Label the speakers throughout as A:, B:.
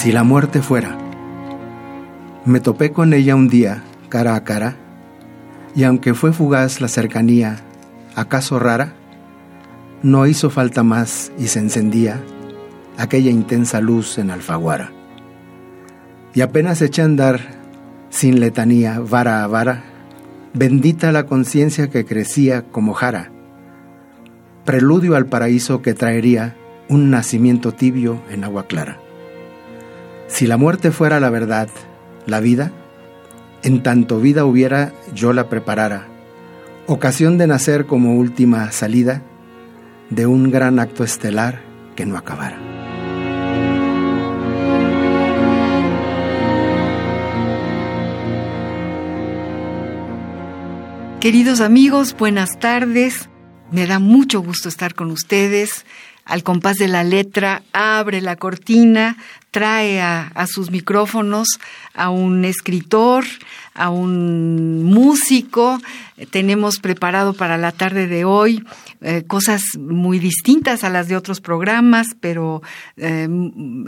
A: Si la muerte fuera. Me topé con ella un día, cara a cara, y aunque fue fugaz la cercanía, acaso rara, no hizo falta más y se encendía aquella intensa luz en Alfaguara. Y apenas eché a andar, sin letanía, vara a vara, bendita la conciencia que crecía como jara, preludio al paraíso que traería un nacimiento tibio en agua clara. Si la muerte fuera la verdad, la vida, en tanto vida hubiera, yo la preparara, ocasión de nacer como última salida de un gran acto estelar que no acabara.
B: Queridos amigos, buenas tardes. Me da mucho gusto estar con ustedes. Al compás de la letra, abre la cortina trae a, sus micrófonos a un escritor, a un músico. Tenemos preparado para la tarde de hoy eh, cosas muy distintas a las de otros programas, pero eh,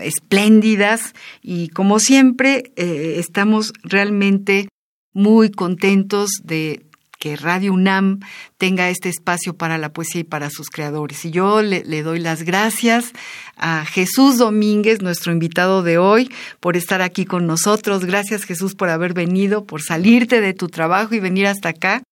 B: espléndidas. Y como siempre, eh, estamos realmente muy contentos de que Radio UNAM tenga este espacio para la poesía y para sus creadores. Y yo le, le, doy las gracias a Jesús Domínguez, nuestro invitado de hoy, por estar aquí con nosotros. Gracias Jesús por haber venido, por salirte de tu trabajo y venir hasta acá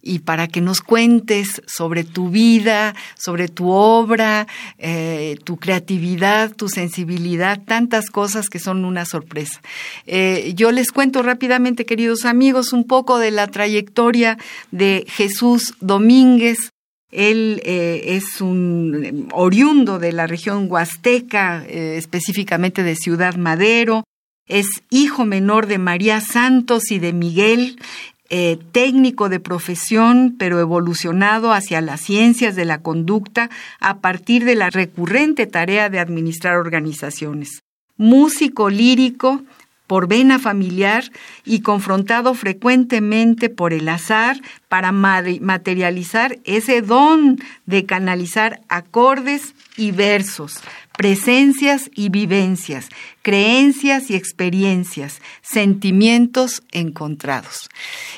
B: y para que nos cuentes sobre tu vida, sobre tu obra, eh, tu creatividad, tu sensibilidad, tantas cosas que son una sorpresa. Eh, yo les cuento rápidamente, queridos amigos, un poco de la trayectoria de Jesús Domínguez. Él eh, es un oriundo de la región huasteca, específicamente de Ciudad Madero. Es hijo menor de María Santos y de Miguel. Eh, técnico de profesión, pero evolucionado hacia las ciencias de la conducta a partir de la recurrente tarea de administrar organizaciones. Músico lírico por vena familiar y confrontado frecuentemente por el azar para materializar ese don de canalizar acordes y versos, presencias y vivencias, creencias y experiencias, sentimientos encontrados.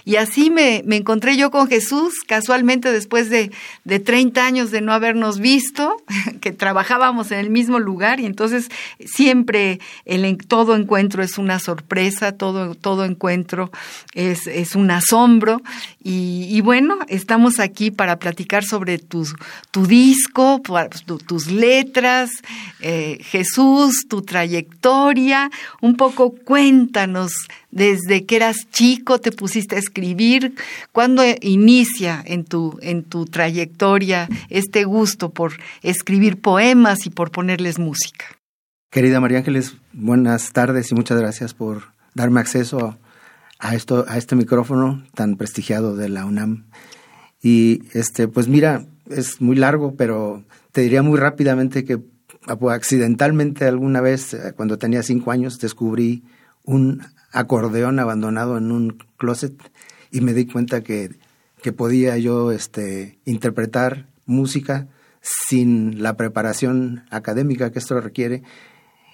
B: Y así me, encontré yo con Jesús, casualmente después de, de 30 años de no habernos visto, que trabajábamos en el mismo lugar y entonces siempre el, todo encuentro es una sorpresa, todo, todo encuentro es, es un asombro. Y, bueno, estamos aquí para platicar sobre tu, disco, tus letras, eh, Jesús, tu trayectoria, un poco cuéntanos desde que eras chico te pusiste a escribir, ¿cuándo inicia en tu, en tu trayectoria este gusto por escribir poemas y por ponerles música?
A: Querida María Ángeles, buenas tardes y muchas gracias por darme acceso a, esto, a este micrófono tan prestigiado de la UNAM. Y este, pues mira, es muy largo, pero te diría muy rápidamente que accidentalmente alguna vez, eh, cuando tenía cinco años, descubrí un acordeón abandonado en un closet y me di cuenta que, que podía yo este, interpretar música sin la preparación académica que esto requiere.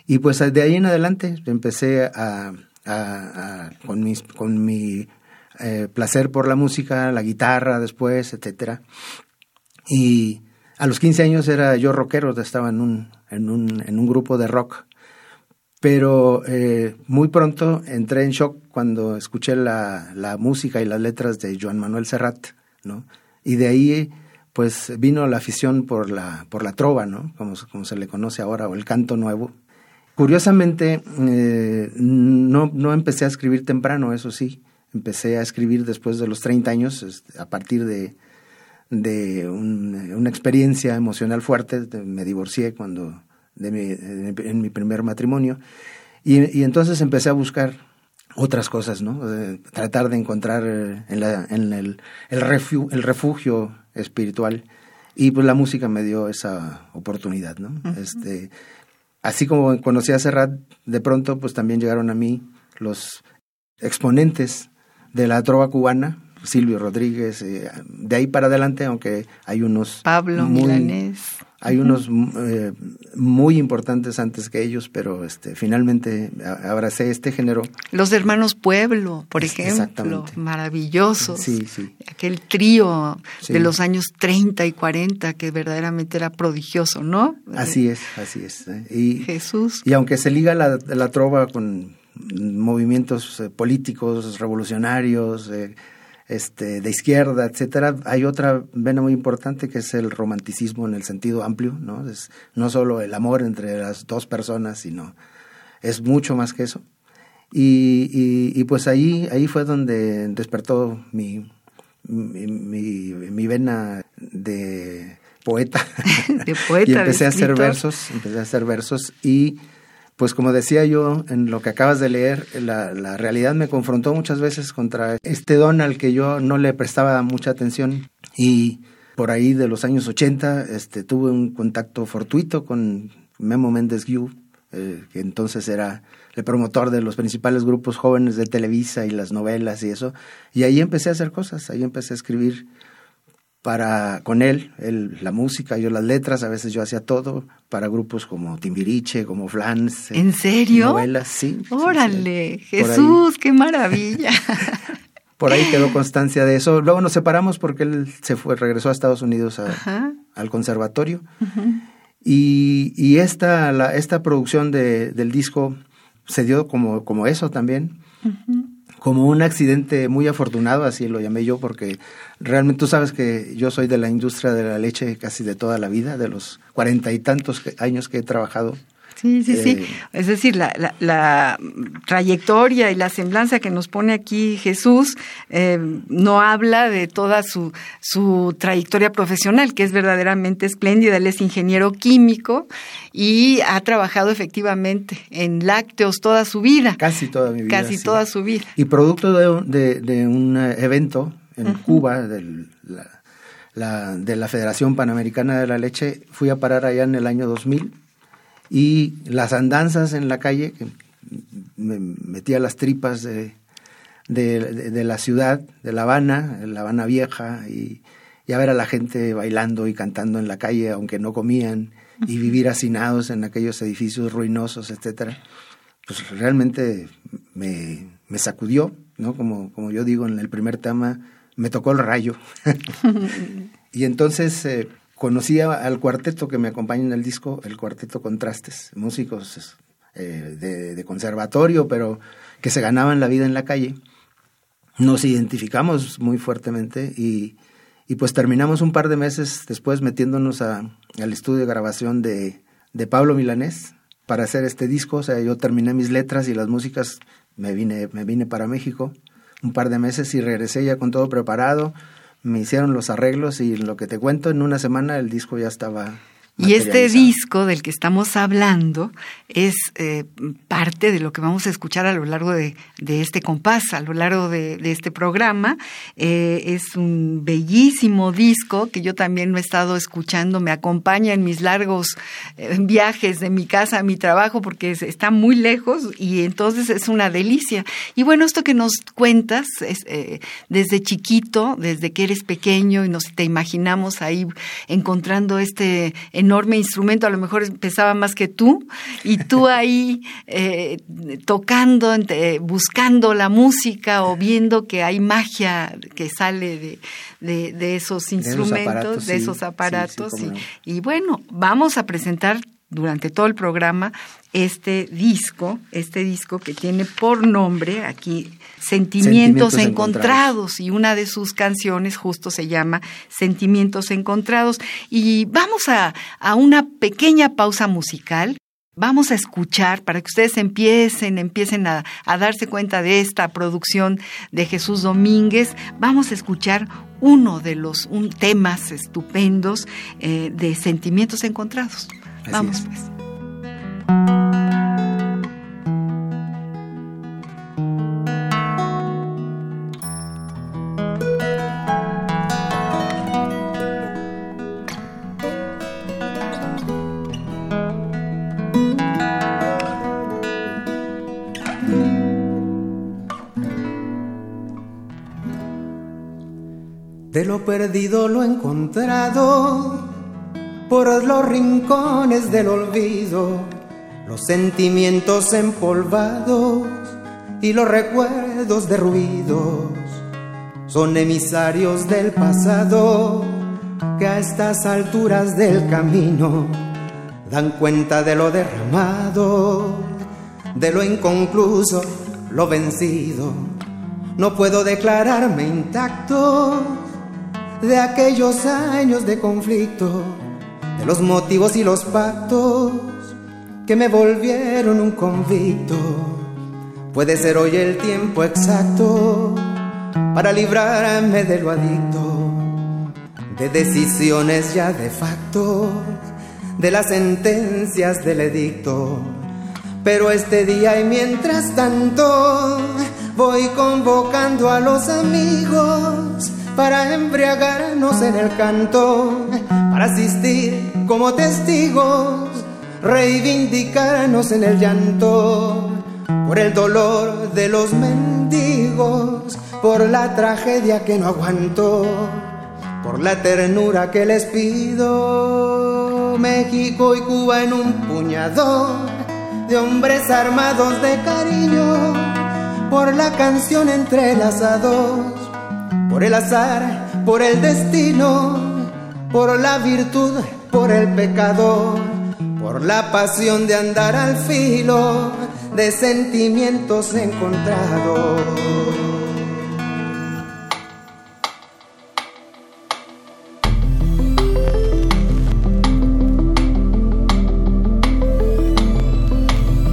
A: Y pues de ahí en adelante empecé a, con, mis, con mi eh, placer por la música, la guitarra después, etcétera. Y a los 15 años era yo rockero, estaba en un, en un, en un grupo de rock. Pero eh, muy pronto entré en shock cuando escuché la, la, música y las letras de Joan Manuel Serrat, ¿no? Y de ahí pues vino la afición por la, por la trova, ¿no? Como, como se le conoce ahora, o el canto nuevo. Curiosamente, eh, no, no empecé a escribir temprano, eso sí. Empecé a escribir después de los 30 años, a partir de, de una experiencia emocional fuerte. Me divorcié cuando de mi, en mi primer matrimonio. Y, y, entonces empecé a buscar otras cosas, ¿no? tratar de encontrar eh, en, la, en el, el, refugio, el refugio espiritual. Y pues la música me dio esa oportunidad, ¿no? este, así como conocí a Serrat, de pronto pues también llegaron a mí los exponentes de la trova cubana, Silvio Rodríguez, eh, de ahí para adelante, aunque hay unos...
B: Pablo Milanés.
A: Hay unos eh, muy importantes antes que ellos, pero este, finalmente abracé este género.
B: Los hermanos Pueblo, por ejemplo, maravillosos. Sí, sí. Aquel trío de los años 30 y 40 que verdaderamente era prodigioso, ¿no?
A: Así es, así es. ¿eh? Y,
B: Jesús.
A: Y aunque se liga la, la trova con movimientos políticos, revolucionarios, este, de izquierda, etcétera, hay otra vena muy importante que es el romanticismo en el sentido amplio, ¿no? Es no solo el amor entre las dos personas, sino es mucho más que eso. Y, y, pues ahí, ahí fue donde despertó mi, mi, mi, vena de poeta.
B: de poeta.
A: y empecé a hacer versos, empecé a hacer versos y pues como decía yo en lo que acabas de leer, la, realidad me confrontó muchas veces contra este don al que yo no le prestaba mucha atención. Y por ahí de los años 80 este, tuve un contacto fortuito con Memo Méndez Guiú, eh, que entonces era el promotor de los principales grupos jóvenes de Televisa y las novelas y eso, y ahí empecé a hacer cosas, ahí empecé a escribir para con él, él, la música, yo las letras, a veces yo hacía todo para grupos como Timbiriche, como Flans.
B: ¿En serio?
A: Novelas, sí.
B: Órale, Jesús, qué maravilla.
A: Por ahí quedó constancia de eso. Luego nos separamos porque él se fue, regresó a Estados Unidos al conservatorio. Y, y esta, la, esta producción de, del disco se dio como, como eso también como un accidente muy afortunado, así lo llamé yo, porque realmente tú sabes que yo soy de la industria de la leche casi de toda la vida, de los cuarenta y tantos años que he trabajado
B: Sí, sí, sí. Eh, es decir, la, la, trayectoria y la semblanza que nos pone aquí Jesús eh, no habla de toda su, su trayectoria profesional, que es verdaderamente espléndida. Él es ingeniero químico y ha trabajado efectivamente en lácteos toda su vida.
A: Casi toda mi vida.
B: Casi toda su vida.
A: Y producto de, de, un evento en Cuba, del, la, de la Federación Panamericana de la Leche, fui a parar allá en el año 2000 y las andanzas en la calle, que me metía las tripas de, de, la ciudad, de La Habana, La Habana Vieja, y, y, a ver a la gente bailando y cantando en la calle, aunque no comían, y vivir hacinados en aquellos edificios ruinosos, etcétera, pues realmente me, me sacudió, ¿no? Como, como yo digo en el primer tema, me tocó el rayo. y entonces eh, conocí al cuarteto que me acompaña en el disco, el cuarteto Contrastes, músicos eh, de, conservatorio, pero que se ganaban la vida en la calle. Nos identificamos muy fuertemente y, pues terminamos un par de meses después metiéndonos al estudio de grabación de, de Pablo Milanés para hacer este disco. O sea, yo terminé mis letras y las músicas, me vine, me vine para México un par de meses y regresé ya con todo preparado me hicieron los arreglos y lo que te cuento, en una semana el disco ya estaba
B: y este disco del que estamos hablando es eh, parte de lo que vamos a escuchar a lo largo de, este compás, a lo largo de, este programa. Eh, es un bellísimo disco que yo también lo he estado escuchando, me acompaña en mis largos eh, viajes de mi casa a mi trabajo porque está muy lejos y entonces es una delicia. Y bueno, esto que nos cuentas es, desde chiquito, desde que eres pequeño y nos te imaginamos ahí encontrando este enorme instrumento, a lo mejor empezaba más que tú, y tú ahí eh, tocando, buscando la música o viendo que hay magia que sale de, esos instrumentos, de esos aparatos. y, bueno, vamos a presentar durante todo el programa este disco, este disco que tiene por nombre aquí Sentimientos, encontrados. y una de sus canciones justo se llama Sentimientos Encontrados. Y vamos a, a una pequeña pausa musical Vamos a escuchar para que ustedes empiecen, empiecen a, darse cuenta de esta producción de Jesús Domínguez. Vamos a escuchar uno de los temas estupendos eh, de sentimientos encontrados. Vamos pues.
A: De lo perdido lo encontrado por los rincones del olvido, los sentimientos empolvados y los recuerdos derruidos son emisarios del pasado que a estas alturas del camino dan cuenta de lo derramado, de lo inconcluso, lo vencido. No puedo declararme intacto de aquellos años de conflicto, de los motivos y los pactos que me volvieron un convicto. Puede ser hoy el tiempo exacto para librarme de lo adicto, de decisiones ya de facto, de las sentencias del edicto. Pero este día y mientras tanto voy convocando a los amigos para embriagarnos en el canto, para asistir como testigos, reivindicarnos en el llanto, por el dolor de los mendigos, por la tragedia que no aguanto, por la ternura que les pido. México y Cuba en un puñado de hombres armados de cariño, por la canción entrelazados por el azar, por el destino, por la virtud, por el pecado, por la pasión de andar al filo de sentimientos encontrados.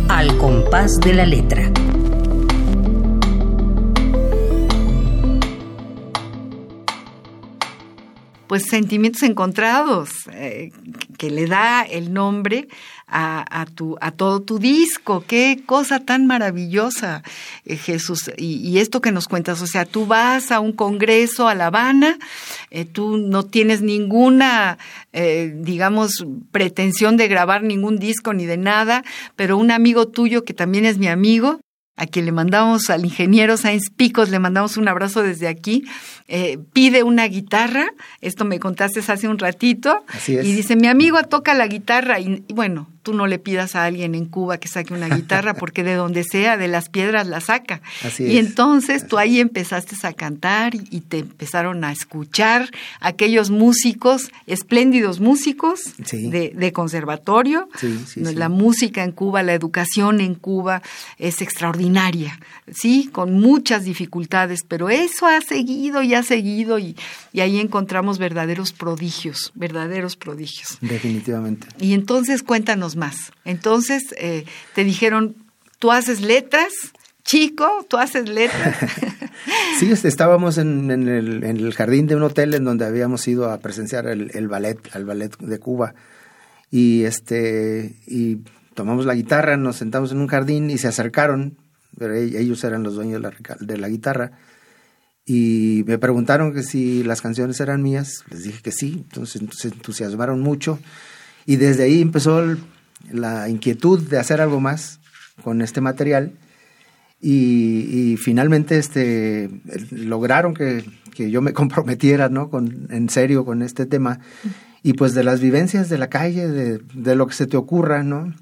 C: Al compás de la letra.
B: pues sentimientos encontrados, eh, que le da el nombre a, tu, a todo tu disco. Qué cosa tan maravillosa, eh, Jesús. Y, esto que nos cuentas, o sea, tú vas a un congreso a La Habana, eh, tú no tienes ninguna, digamos, pretensión de grabar ningún disco ni de nada, pero un amigo tuyo que también es mi amigo, a quien le mandamos al ingeniero Sainz Picos, le mandamos un abrazo desde aquí, eh, pide una guitarra, esto me contaste hace un ratito, y dice, mi amigo toca la guitarra, y, bueno, tú no le pidas a alguien en Cuba que saque una guitarra, porque de donde sea, de las piedras la saca. y entonces tú ahí empezaste a cantar y te empezaron a escuchar aquellos músicos, espléndidos músicos de, conservatorio. la música en Cuba, la educación en Cuba es extraordinaria, sí, con muchas dificultades, pero eso ha seguido y ha seguido y, y ahí encontramos verdaderos prodigios, verdaderos prodigios.
D: Definitivamente.
B: Y entonces cuéntanos más. Entonces eh, te dijeron, tú haces letras, chico, tú haces letras.
D: sí, estábamos en, el, jardín de un hotel en donde habíamos ido a presenciar el, ballet, al ballet de Cuba. Y este, y tomamos la guitarra, nos sentamos en un jardín y se acercaron, pero e, ellos eran los dueños de la, de la guitarra, y me preguntaron que si las canciones eran mías, les dije que sí, entonces se entusiasmaron mucho y desde ahí empezó la inquietud de hacer algo más con este material y, finalmente este, lograron que, yo me comprometiera ¿no? con, en serio con este tema y pues de las vivencias de la calle, de, de lo que se te ocurra, ¿no?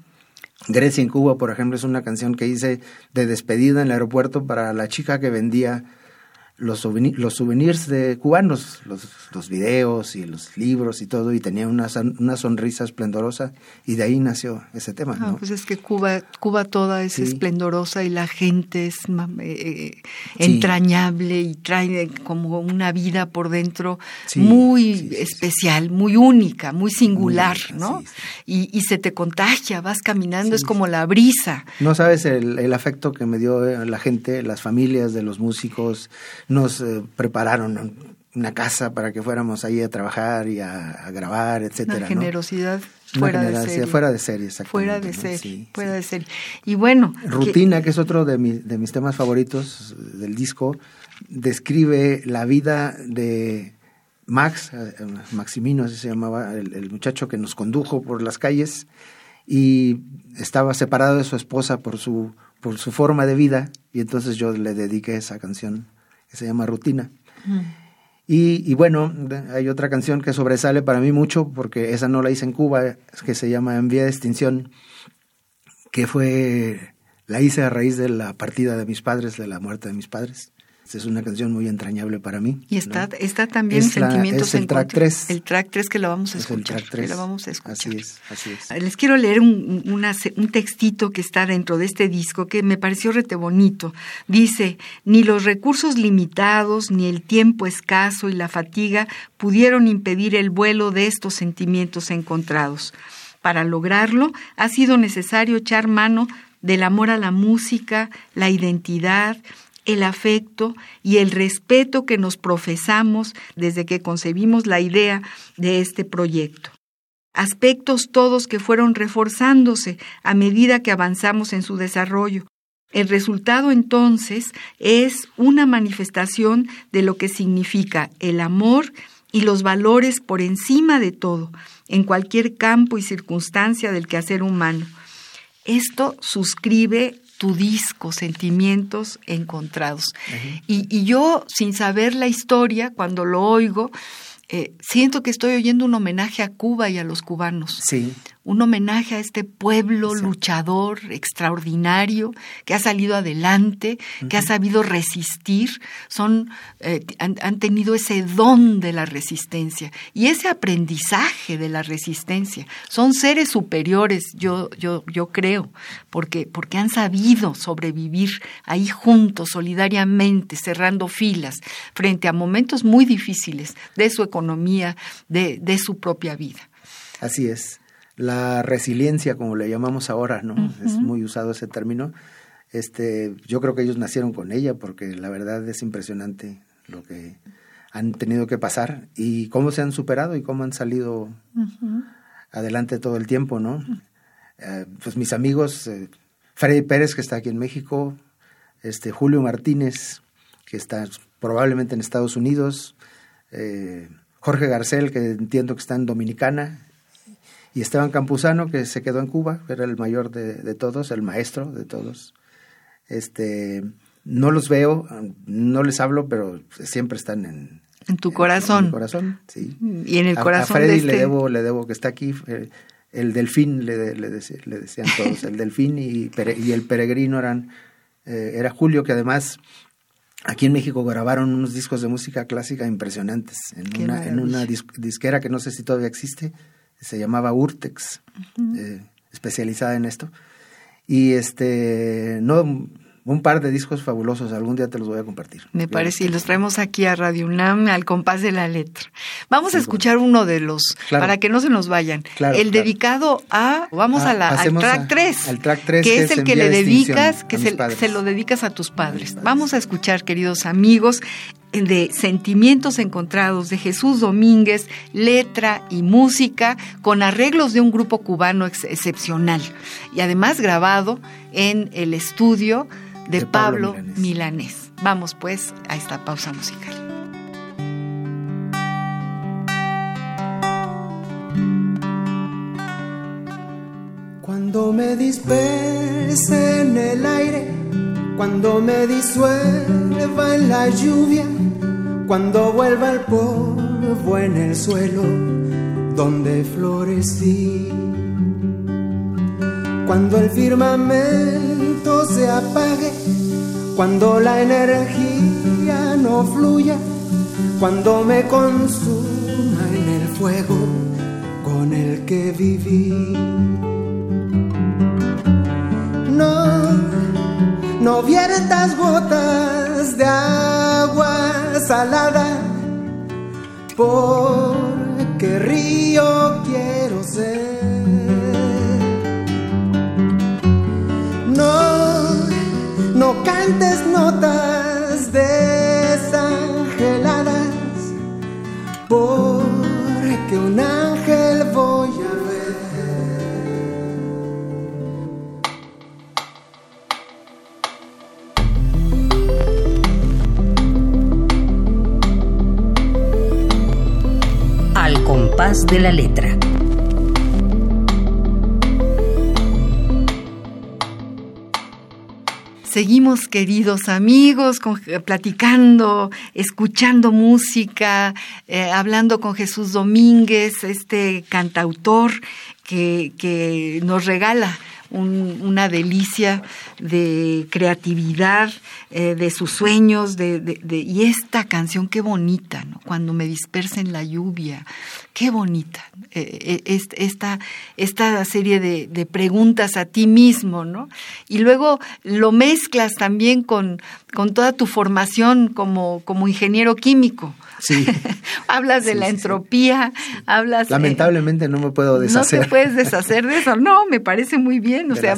D: Grecia en Cuba, por ejemplo, es una canción que hice de despedida en el aeropuerto para la chica que vendía
A: los, souvenirs de cubanos, los, los, videos y los libros y todo, y tenía una, una sonrisa esplendorosa, y de ahí nació ese tema. Ah,
B: pues es que Cuba, Cuba toda es esplendorosa y la gente es eh, eh, entrañable y trae como una vida por dentro muy especial, muy única, muy singular, ¿no? Y, y, se te contagia, vas caminando, es como la brisa.
A: No sabes el, el afecto que me dio eh, la gente, las familias de los músicos, nos eh, prepararon una casa para que fuéramos ahí a trabajar y a, grabar, etcétera.
B: Una generosidad fuera de serie.
A: Fuera de serie,
B: Fuera de serie, fuera de serie. Y bueno...
A: Rutina, que, es otro de, de mis temas favoritos del disco, describe la vida de Max, eh, Maximino así se llamaba, el, muchacho que nos condujo por las calles y estaba separado de su esposa por su, por su forma de vida y entonces yo le dediqué esa canción que se llama Rutina. y, y, bueno, hay otra canción que sobresale para mí mucho, porque esa no la hice en Cuba, que se llama En Vía de Extinción, que fue, la hice a raíz de la partida de mis padres, de la muerte de mis padres es una canción muy entrañable para mí.
B: Y está, está también Sentimientos
A: es el track 3.
B: El track 3 que lo vamos a
A: es
B: escuchar.
A: El track 3.
B: lo vamos a escuchar.
A: Así es, así es.
B: Les quiero leer un, un textito que está dentro de este disco que me pareció rete bonito. Dice, ni los recursos limitados, ni el tiempo escaso y la fatiga pudieron impedir el vuelo de estos sentimientos encontrados. Para lograrlo, ha sido necesario echar mano del amor a la música, la identidad, el afecto y el respeto que nos profesamos desde que concebimos la idea de este proyecto. Aspectos todos que fueron reforzándose a medida que avanzamos en su desarrollo. El resultado entonces es una manifestación de lo que significa el amor y los valores por encima de todo, en cualquier campo y circunstancia del quehacer humano. Esto suscribe tu disco, Sentimientos Encontrados. y, y, yo, sin saber la historia, cuando lo oigo, eh, siento que estoy oyendo un homenaje a Cuba y a los cubanos.
A: Sí
B: un homenaje a este pueblo luchador extraordinario que ha salido adelante, que ha sabido resistir, son, eh, han, tenido ese don de la resistencia y ese aprendizaje de la resistencia. Son seres superiores, yo, yo, yo creo, porque, porque han sabido sobrevivir ahí juntos, solidariamente, cerrando filas, frente a momentos muy difíciles de su economía, de, de su propia vida.
A: Así es la resiliencia, como le llamamos ahora, ¿no? Es muy usado ese término. Este, yo creo que ellos nacieron con ella porque la verdad es impresionante lo que han tenido que pasar y cómo se han superado y cómo han salido adelante todo el tiempo, ¿no? Eh, pues mis amigos, eh, Freddy Pérez, que está aquí en México, este, Julio Martínez, que está probablemente en Estados Unidos, eh, Jorge Garcel, que entiendo que está en Dominicana, y Esteban Campuzano, que se quedó en Cuba, era el mayor de, todos, el maestro de todos. Este, no los veo, no les hablo, pero siempre están en,
B: en tu corazón.
A: En, corazón, sí.
B: Y en el corazón
A: a Freddy
B: de
A: le este debo, le debo que está aquí. Eh, el delfín le, le, decían todos, el delfín y, y el peregrino eran, eh, era Julio, que además aquí en México grabaron unos discos de música clásica impresionantes en una, en una disquera que no sé si todavía existe, se llamaba Urtex, eh, especializada en esto. Y este, no, un par de discos fabulosos, algún día te los voy a compartir.
B: Me parece, y los traemos aquí a Radio UNAM al compás de la letra. Vamos a escuchar uno de los, para que no se nos vayan. el dedicado a, vamos ah, a la, al track 3.
A: Al track 3.
B: Que, es el que le dedicas, que se, se, lo dedicas a tus padres. Vamos a escuchar, queridos amigos, de Sentimientos Encontrados de Jesús Domínguez, letra y música, con arreglos de un grupo cubano excepcional y además grabado en el estudio de, Pablo, Milanés. Vamos pues a esta pausa musical.
E: Cuando me disperse en el aire, cuando me disuelva en la lluvia, cuando vuelva el polvo en el suelo donde florecí. Cuando el firmamento se apague, cuando la energía no fluya cuando me consuma en el fuego con el que viví. No, no viertas gotas de agua salada,
C: De la letra.
B: Seguimos, queridos amigos, con- platicando, escuchando música, eh, hablando con Jesús Domínguez, este cantautor que nos regala un- una delicia de creatividad, eh, de sus sueños, de, de- de- y esta canción, qué bonita, ¿no? Cuando me dispersa en la lluvia, qué bonita. eh, eh, est- esta, esta serie de, de preguntas a ti mismo, ¿no? Y luego lo mezclas también con, con toda tu formación como, como ingeniero químico.
A: Sí.
B: hablas de
A: Sí,
B: la
A: sí,
B: entropía, hablas... eh,
A: Lamentablemente no me puedo
B: no
A: deshacer.
B: te puedes deshacer de eso. No, me parece muy bien. O
A: De
B: sea,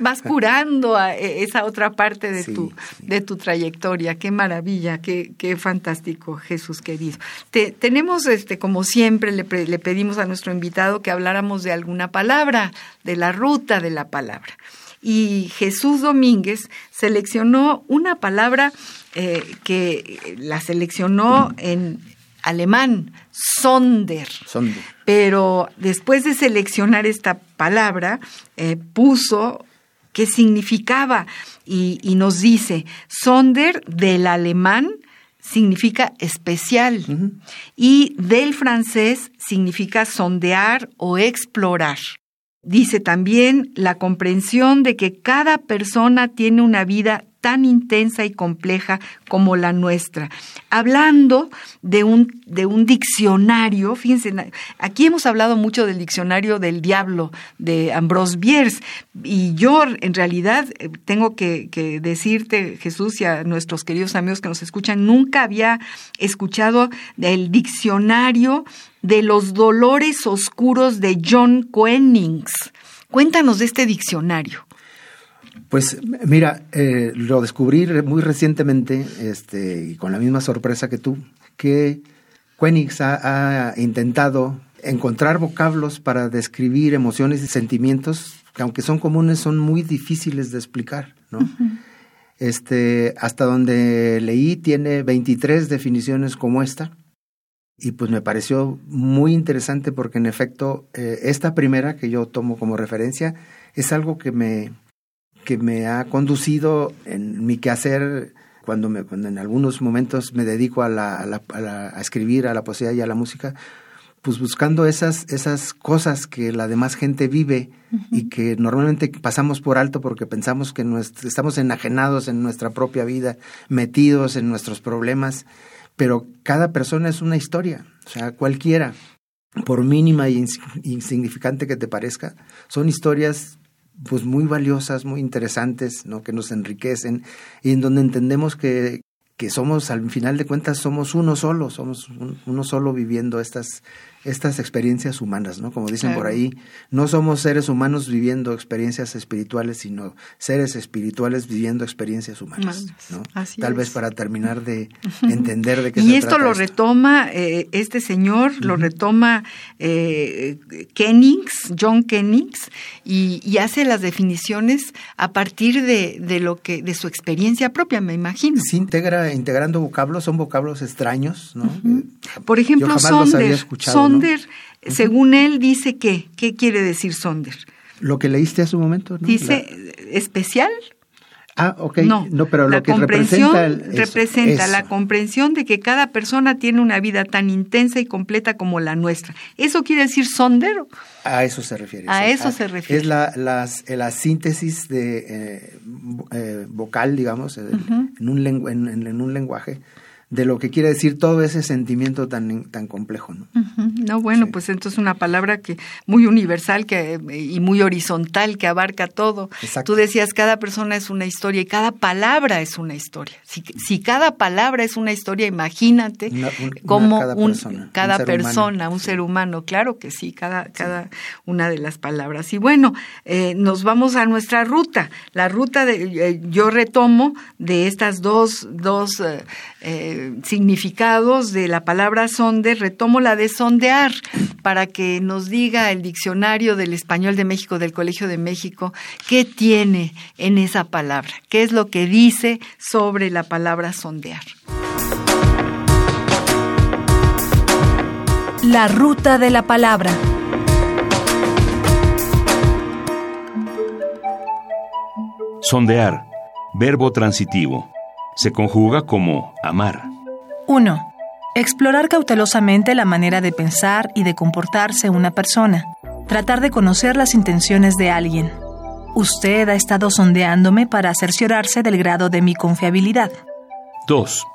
B: vas curando a e- esa otra parte de,
A: Sí,
B: tu,
A: sí.
B: de tu trayectoria. Qué maravilla, qué, qué fantástico, Jesús querido. Te- tenemos, este, como siempre, le, pedimos a nuestro invitado que habláramos de alguna palabra, de la ruta de la palabra. Y Jesús Domínguez seleccionó una palabra eh, que la seleccionó en alemán, Sonder
A: Son de-
B: pero después de seleccionar esta palabra, eh, puso qué significaba y, y nos dice, Sonder del alemán significa especial y del francés significa sondear o explorar. Dice también la comprensión de que cada persona tiene una vida tan intensa y compleja como la nuestra. Hablando de un, de un diccionario, fíjense, aquí hemos hablado mucho del diccionario del diablo de Ambrose Bierce, y yo en realidad eh, tengo que, que decirte, Jesús, y a nuestros queridos amigos que nos escuchan, nunca había escuchado del diccionario de los dolores oscuros de John Quennings. Cuéntanos de este diccionario.
A: Pues mira, eh, lo descubrí muy recientemente, este, y con la misma sorpresa que tú, que Quenix ha, ha intentado encontrar vocablos para describir emociones y sentimientos que aunque son comunes son muy difíciles de explicar, ¿no? Este, hasta donde leí tiene 23 definiciones como esta y pues me pareció muy interesante porque en efecto eh, esta primera que yo tomo como referencia es algo que me que me ha conducido en mi quehacer cuando, me, cuando en algunos momentos me dedico a, la, a, la, a, la, a, escribir, a la poesía y a la música, pues buscando esas, esas cosas que la demás gente vive uh -huh. y que normalmente pasamos por alto porque pensamos que nuestro, estamos enajenados en nuestra propia vida, metidos en nuestros problemas, pero cada persona es una historia, o sea, cualquiera, por mínima e insignificante que te parezca, son historias pues muy valiosas, muy interesantes, ¿no? que nos enriquecen y en donde entendemos que, que somos, al final de cuentas, somos uno solo, somos un, uno solo viviendo estas, estas experiencias humanas, ¿no? Como dicen claro. por ahí, no somos seres humanos viviendo experiencias espirituales, sino seres espirituales viviendo experiencias humanas, ¿no?
B: Así
A: Tal
B: es.
A: vez para terminar de entender de qué
B: y
A: se
B: esto
A: trata
B: lo
A: esto.
B: retoma eh, este señor, uh -huh. lo retoma eh, Kennings, John Kennings, y, y, hace las definiciones a partir de, de, lo que, de su experiencia propia, me imagino.
A: Sí, integra, integrando vocablos, son vocablos extraños, ¿no?
B: Uh -huh. Por ejemplo, Sonder, Sonder, ¿no? uh -huh. según él, dice qué, ¿qué quiere decir Sonder?
A: Lo que leíste hace un momento, ¿no?
B: Dice La... especial.
A: Ah, ok.
B: No,
A: no pero
B: la
A: lo que
B: comprensión
A: representa, el, eso,
B: representa
A: eso.
B: la comprensión de que cada persona tiene una vida tan intensa y completa como la nuestra. ¿Eso quiere decir sondero?
A: A eso se refiere.
B: A eso
A: a,
B: se refiere.
A: Es la, las, la síntesis de eh, eh, vocal, digamos, uh -huh. en, un lengu en, en, un lenguaje de lo que quiere decir todo ese sentimiento tan, tan complejo. ¿no?
B: no, bueno, pues entonces una palabra que muy universal que, y muy horizontal que abarca todo. Tú decías, cada persona es una historia y cada palabra es una historia. Si, si cada palabra es una historia, imagínate como cada persona, cada un, persona, un ser humano. Claro que sí, cada, cada una de las palabras. Y bueno, eh, nos vamos a nuestra ruta. La ruta de, eh, yo retomo de estas dos, dos eh, eh, significados de la palabra sonde, retomo la de sondear para que nos diga el diccionario del español de México, del Colegio de México, qué tiene en esa palabra, qué es lo que dice sobre la palabra sondear.
F: La ruta de la palabra.
G: Sondear, verbo transitivo se conjuga como amar.
F: 1. Explorar cautelosamente la manera de pensar y de comportarse una persona. Tratar de conocer las intenciones de alguien. Usted ha estado sondeándome para cerciorarse del grado de mi confiabilidad.
G: 2.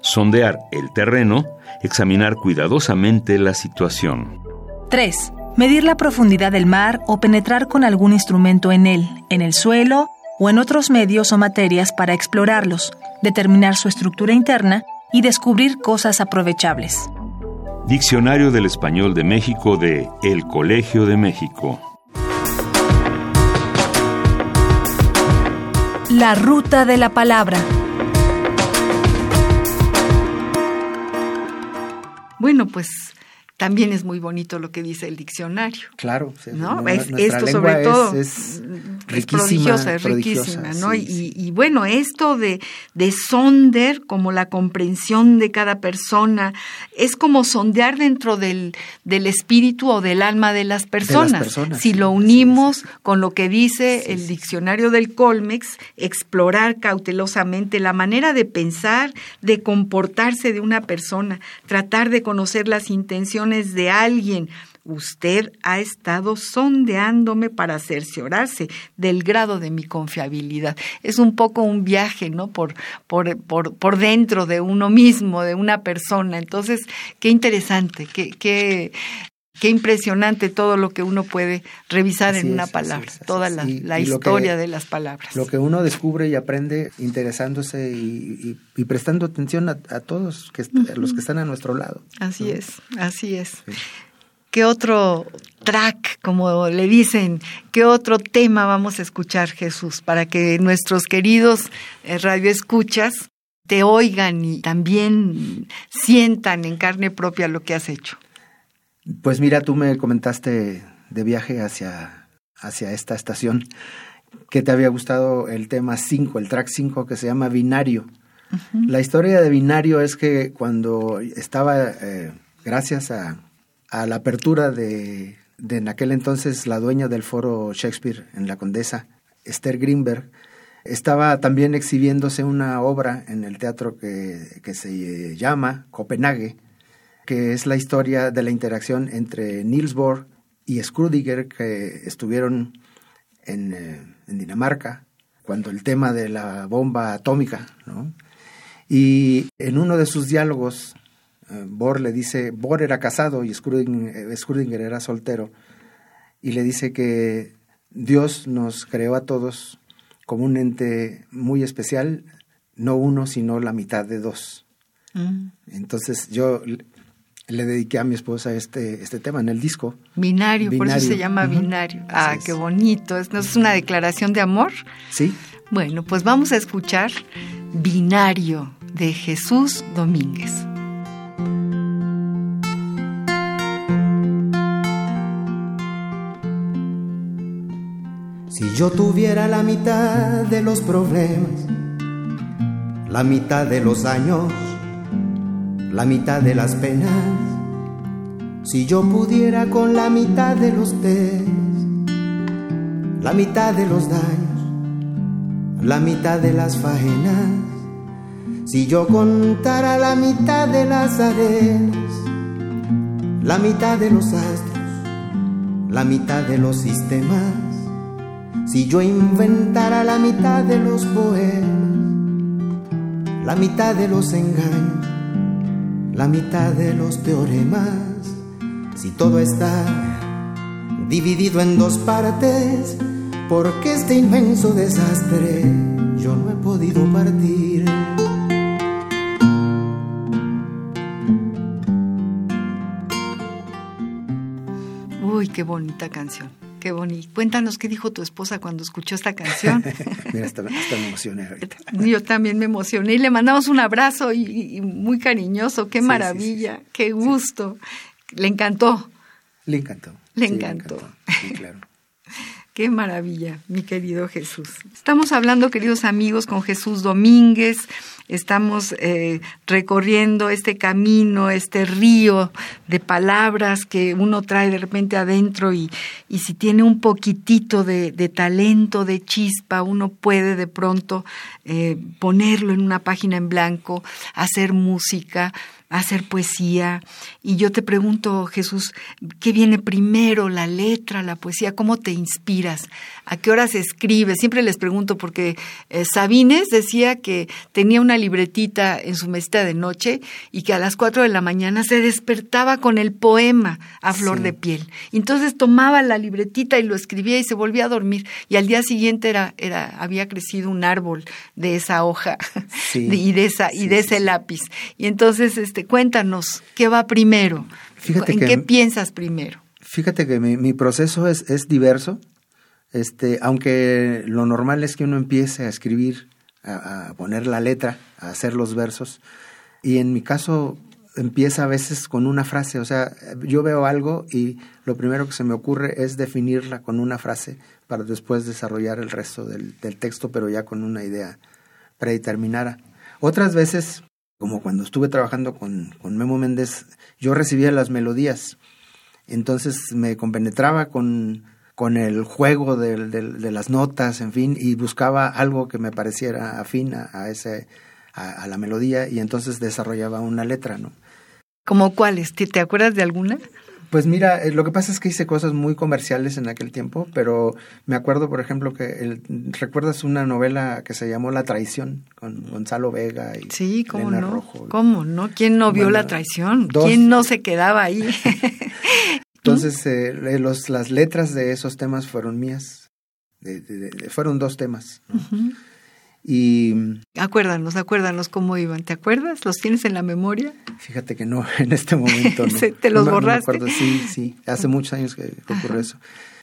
G: Sondear el terreno, examinar cuidadosamente la situación.
F: 3. Medir la profundidad del mar o penetrar con algún instrumento en él, en el suelo o en otros medios o materias para explorarlos, determinar su estructura interna y descubrir cosas aprovechables.
G: Diccionario del Español de México de El Colegio de México.
F: La ruta de la palabra.
B: Bueno, pues también es muy bonito lo que dice el diccionario.
A: Claro,
B: ¿no? esto sobre todo es, prodigiosa, es riquísima, ¿no? Y, bueno, esto de, de sonder como la comprensión de cada persona, es como sondear dentro del, del espíritu o del alma de las personas. si lo unimos con lo que dice el diccionario del Colmex, explorar cautelosamente la manera de pensar, de comportarse de una persona, tratar de conocer las intenciones de alguien. Usted ha estado sondeándome para cerciorarse del grado de mi confiabilidad. Es un poco un viaje, ¿no? Por, por, por, por dentro de uno mismo, de una persona. Entonces, qué interesante, qué, qué, Qué impresionante todo lo que uno puede revisar en una palabra, toda la, historia de las palabras.
A: Lo que uno descubre y aprende interesándose y, prestando atención a, todos que, los que están a nuestro lado.
B: Así es, así es. ¿Qué otro track, como le dicen, qué otro tema vamos a escuchar, Jesús, para que nuestros queridos eh, radioescuchas te oigan y también sientan en carne propia lo que has hecho?
A: Pues mira, tú me comentaste de viaje hacia, hacia esta estación que te había gustado el tema 5, el track 5 que se llama Binario. La historia de Binario es que cuando estaba, eh, gracias a, a, la apertura de, de en aquel entonces la dueña del foro Shakespeare en la Condesa, Esther Greenberg, estaba también exhibiéndose una obra en el teatro que, que se llama Copenhague, que es la historia de la interacción entre Niels Bohr y Schrödinger, que estuvieron en, eh, en, Dinamarca cuando el tema de la bomba atómica, ¿no? Y en uno de sus diálogos, eh, Bohr le dice, Bohr era casado y Schrödinger, eh, Schrödinger era soltero, y le dice que Dios nos creó a todos como un ente muy especial, no uno, sino la mitad de dos. Mm. Entonces yo le dediqué a mi esposa este, este tema en el disco.
B: Binario, por eso se llama binario. Ah, qué bonito. ¿No es una declaración de amor?
A: Sí.
B: Bueno, pues vamos a escuchar Binario de Jesús Domínguez.
E: Si yo tuviera la mitad de los problemas, la mitad de los años, la mitad de las penas. Si yo pudiera con la mitad de los temas, la mitad de los daños, la mitad de las faenas. Si yo contara la mitad de las arenas, la mitad de los astros, la mitad de los sistemas. Si yo inventara la mitad de los poemas, la mitad de los engaños la mitad de los teoremas. Si todo está dividido en dos partes, porque este inmenso desastre yo no he podido partir.
B: Uy, qué bonita canción. Qué bonito. Cuéntanos qué dijo tu esposa cuando escuchó esta canción.
A: Mira, hasta, me emocioné ahorita.
B: Yo también me emocioné y le mandamos un abrazo y, muy cariñoso. Qué maravilla, qué gusto. Le encantó.
A: Le encantó.
B: Le encantó.
A: Claro.
B: Qué maravilla, mi querido Jesús. Estamos hablando, queridos amigos, con Jesús Domínguez. Estamos eh, recorriendo este camino, este río de palabras que uno trae de repente adentro y, y si tiene un poquitito de, de, talento, de chispa, uno puede de pronto eh, ponerlo en una página en blanco, hacer música, hacer poesía. Y yo te pregunto, Jesús, ¿qué viene primero, la letra, la poesía? ¿Cómo te inspiras? ¿A qué horas escribes? Siempre les pregunto porque eh, Sabines decía que tenía una libretita en su mesita de noche y que a las cuatro de la mañana se despertaba con el poema a flor de piel. Entonces tomaba la libretita y lo escribía y se volvía a dormir. Y al día siguiente era, era, había crecido un árbol de esa hoja y de esa, y de ese lápiz. Y entonces, este, cuéntanos, ¿qué va primero? ¿En qué piensas primero?
A: Fíjate que mi, proceso es, es, diverso, este, aunque lo normal es que uno empiece a escribir, a, poner la letra, a hacer los versos, y en mi caso empieza a veces con una frase, o sea, yo veo algo y lo primero que se me ocurre es definirla con una frase para después desarrollar el resto del, del texto, pero ya con una idea predeterminada. Otras veces como cuando estuve trabajando con, Memo Méndez, yo recibía las melodías. Entonces me compenetraba con, con el juego de, las notas, en fin, y buscaba algo que me pareciera afín a, ese, a, la melodía y entonces desarrollaba una letra, ¿no?
B: ¿Como cuáles? ¿Te, ¿Te acuerdas de alguna?
A: Pues mira, eh, lo que pasa es que hice cosas muy comerciales en aquel tiempo, pero me acuerdo, por ejemplo, que el, recuerdas una novela que se llamó La traición con Gonzalo Vega y
B: sí, ¿cómo no? ¿Cómo no? ¿Quién no vio La traición? ¿Quién no se quedaba ahí?
A: Entonces, eh, los, las letras de esos temas fueron mías. fueron dos temas. Y
B: acuérdanos, acuérdanos cómo iban. ¿Te acuerdas? ¿Los tienes en la memoria?
A: Fíjate que no, en este momento no.
B: ¿Te los borraste?
A: Sí, sí, hace muchos años que, ocurrió eso.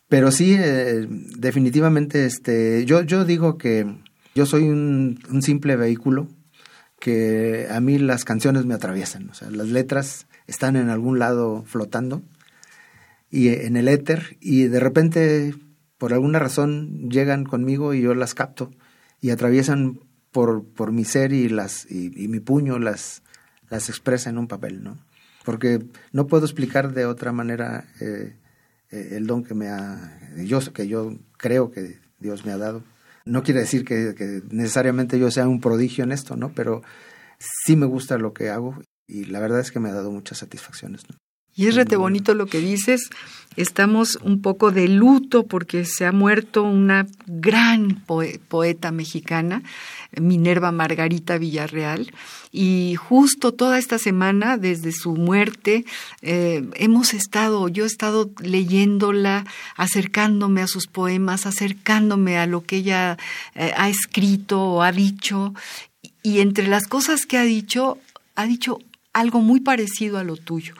A: Pero sí, eh, definitivamente, este, yo, yo digo que yo soy un, un, simple vehículo que a mí las canciones me atraviesan. O sea, las letras están en algún lado flotando y en el éter y de repente, por alguna razón, llegan conmigo y yo las capto y atraviesan por, por mi ser y, las, y, mi puño las, las expresa en un papel, ¿no? Porque no puedo explicar de otra manera eh, eh, el don que me ha, yo, que yo creo que Dios me ha dado. No quiere decir que, necesariamente yo sea un prodigio en esto, ¿no? Pero sí me gusta lo que hago y la verdad es que me ha dado muchas satisfacciones.
B: Y es rete bonito lo que dices. Estamos un poco de luto porque se ha muerto una gran poeta mexicana, Minerva Margarita Villarreal. Y justo toda esta semana, desde su muerte, eh, hemos estado, yo he estado leyéndola, acercándome a sus poemas, acercándome a lo que ella eh, ha escrito o ha dicho. Y entre las cosas que ha dicho, ha dicho algo muy parecido a lo tuyo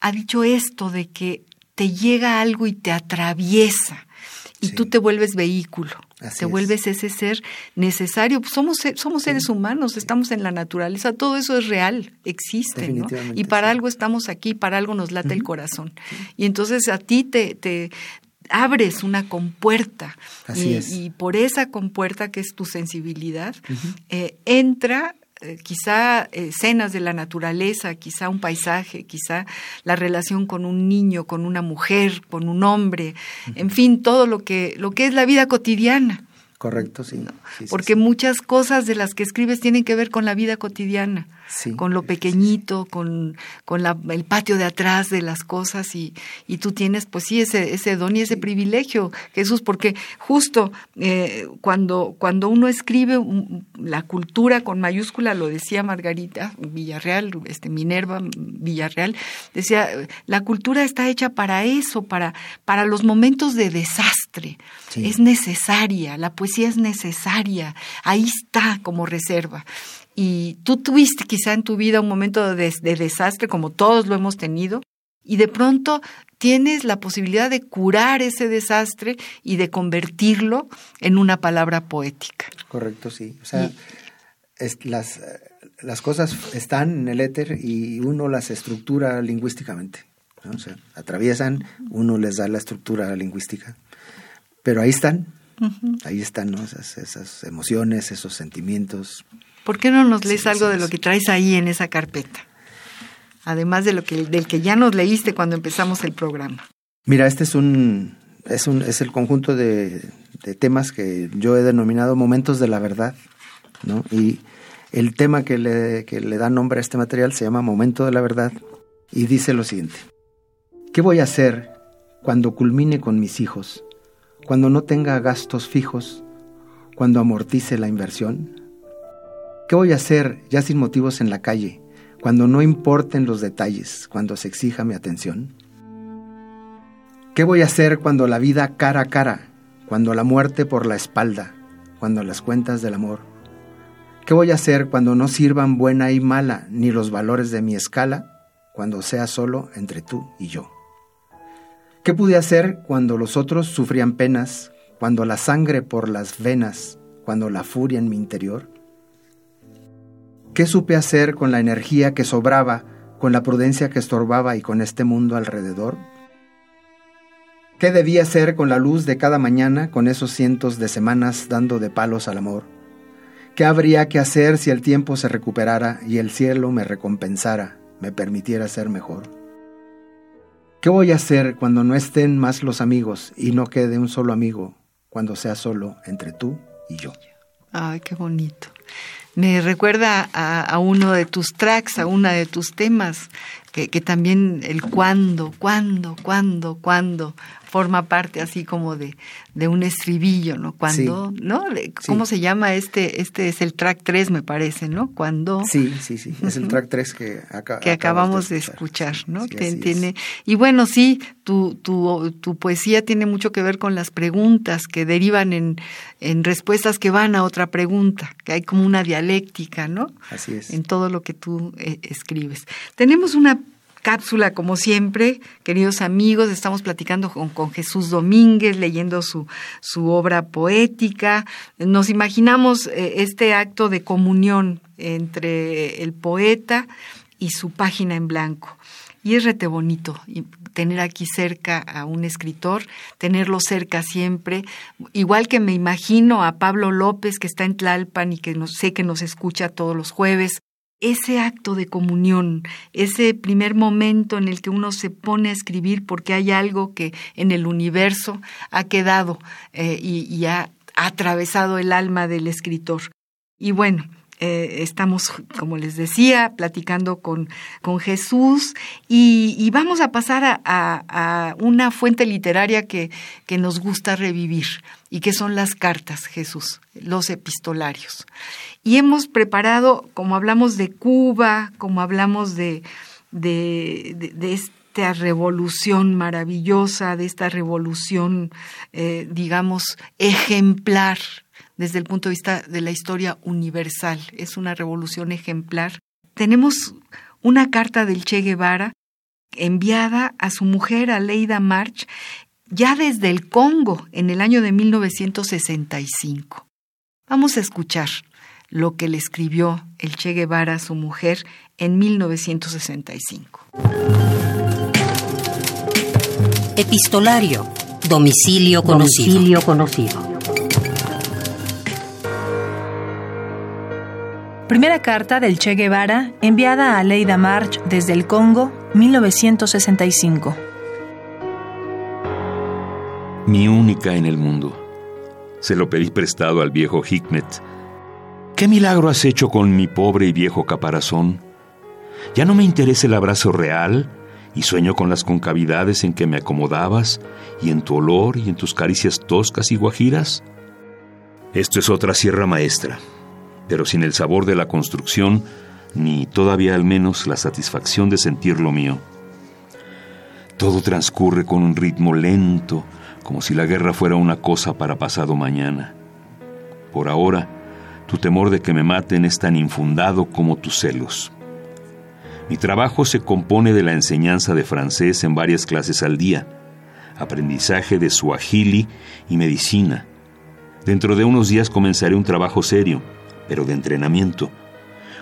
B: ha dicho esto de que te llega algo y te atraviesa y tú te vuelves vehículo, te vuelves ese ser necesario. Pues somos, somos seres humanos, estamos en la naturaleza, todo eso es real, existe, ¿no? Y para algo estamos aquí, para algo nos late el corazón. Y entonces a ti te, te abres una compuerta y, y, por esa compuerta que es tu sensibilidad, eh, entra eh, quizá escenas de la naturaleza, quizá un paisaje, quizá la relación con un niño, con una mujer, con un hombre, en fin, todo lo que, lo que es la vida cotidiana.
A: Correcto, sí.
B: Porque muchas cosas de las que escribes tienen que ver con la vida cotidiana, con lo pequeñito, con, con la, el patio de atrás de las cosas y, y tú tienes pues sí ese, ese don y ese privilegio, Jesús, porque justo eh, cuando, cuando uno escribe la cultura con mayúscula, lo decía Margarita Villarreal, este, Minerva Villarreal, decía, la cultura está hecha para eso, para, para los momentos de desastre, es necesaria, la poesía es necesaria, ahí está como reserva. Y tú tuviste quizá en tu vida un momento de, desastre, como todos lo hemos tenido, y de pronto tienes la posibilidad de curar ese desastre y de convertirlo en una palabra poética.
A: Correcto, sí. O sea, las, las cosas están en el éter y uno las estructura lingüísticamente. O sea, atraviesan, uno les da la estructura lingüística. Pero ahí están, Ahí están ¿no? esas, emociones, esos sentimientos.
B: ¿Por qué no nos lees algo de lo que traes ahí en esa carpeta? Además de lo que, del que ya nos leíste cuando empezamos el programa.
A: Mira, este es un, es un, es el conjunto de, temas que yo he denominado momentos de la verdad, ¿no? Y el tema que le, que le da nombre a este material se llama Momento de la Verdad y dice lo siguiente. ¿Qué voy a hacer cuando culmine con mis hijos cuando no tenga gastos fijos, cuando amortice la inversión? ¿Qué voy a hacer ya sin motivos en la calle, cuando no importen los detalles, cuando se exija mi atención? ¿Qué voy a hacer cuando la vida cara a cara, cuando la muerte por la espalda, cuando las cuentas del amor? ¿Qué voy a hacer cuando no sirvan buena y mala ni los valores de mi escala, cuando sea solo entre tú y yo? ¿Qué pude hacer cuando los otros sufrían penas, cuando la sangre por las venas, cuando la furia en mi interior? ¿Qué supe hacer con la energía que sobraba, con la prudencia que estorbaba y con este mundo alrededor? ¿Qué debía hacer con la luz de cada mañana, con esos cientos de semanas dando de palos al amor? ¿Qué habría que hacer si el tiempo se recuperara y el cielo me recompensara, me permitiera ser mejor? ¿Qué voy a hacer cuando no estén más los amigos y no quede un solo amigo, cuando sea solo entre tú y yo?
B: Ay, qué bonito. Me recuerda a, uno de tus tracks, a una de tus temas, que, que también el cuándo, cuándo, cuándo, cuándo, forma parte así como de, de un estribillo, ¿no? Cuando, ¿no? ¿Cómo se llama este? Este es el track 3, me parece, ¿no? Cuando...
A: Sí, sí, sí, es el track 3 que,
B: que acabamos de escuchar, ¿no? tiene, y bueno, sí, tu, tu, tu poesía tiene mucho que ver con las preguntas que derivan en, en respuestas que van a otra pregunta, que hay como una dialéctica, ¿no?
A: Así es.
B: En todo lo que tú eh, escribes. Tenemos una cápsula, como siempre, queridos amigos, estamos platicando con, Jesús Domínguez, leyendo su, su, obra poética. Nos imaginamos eh, este acto de comunión entre el poeta y su página en blanco. Y es rete bonito tener aquí cerca a un escritor, tenerlo cerca siempre, igual que me imagino a Pablo López que está en Tlalpan y que sé que nos escucha todos los jueves, ese acto de comunión, ese primer momento en el que uno se pone a escribir porque hay algo que en el universo ha quedado eh, y, ha atravesado el alma del escritor. Y bueno, eh, estamos, como les decía, platicando con, con Jesús y, vamos a pasar a, una fuente literaria que, que, nos gusta revivir y que son las cartas, Jesús, los epistolarios. Y hemos preparado, como hablamos de Cuba, como hablamos de, de, esta revolución maravillosa, de esta revolución, eh, digamos, ejemplar desde el punto de vista de la historia universal. Es una revolución ejemplar. Tenemos una carta del Che Guevara enviada a su mujer, Aleida March, ya desde el Congo en el año de 1965. Vamos a escuchar lo que le escribió el Che Guevara a su mujer en 1965.
C: Epistolario. Domicilio conocido. Domicilio conocido.
F: Primera carta del Che Guevara enviada a Leida March desde el Congo, 1965.
G: Mi única en el mundo. Se lo pedí prestado al viejo Hikmet. ¿Qué milagro has hecho con mi pobre y viejo caparazón? Ya no me interesa el abrazo real y sueño con las concavidades en que me acomodabas y en tu olor y en tus caricias toscas y guajiras. Esto es otra sierra maestra, pero sin el sabor de la construcción ni todavía al menos la satisfacción de sentir lo mío. Todo transcurre con un ritmo lento, como si la guerra fuera una cosa para pasado mañana. Por ahora, tu temor de que me maten es tan infundado como tus celos. Mi trabajo se compone de la enseñanza de francés en varias clases al día, aprendizaje de suajili y medicina. Dentro de unos días comenzaré un trabajo serio, pero de entrenamiento,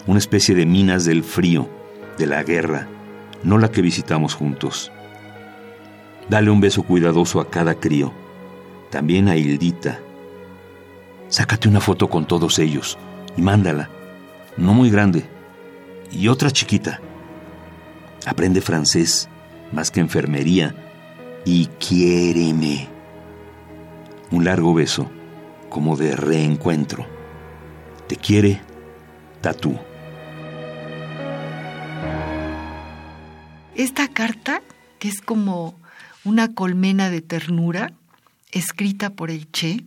G: una especie de minas del frío, de la guerra, no la que visitamos juntos. Dale un beso cuidadoso a cada crío, también a Hildita. Sácate una foto con todos ellos y mándala, no muy grande, y otra chiquita. Aprende francés, más que enfermería, y quiéreme. Un largo beso, como de reencuentro. Te quiere Tatú.
B: Esta carta, que es como una colmena de ternura, escrita por el Che,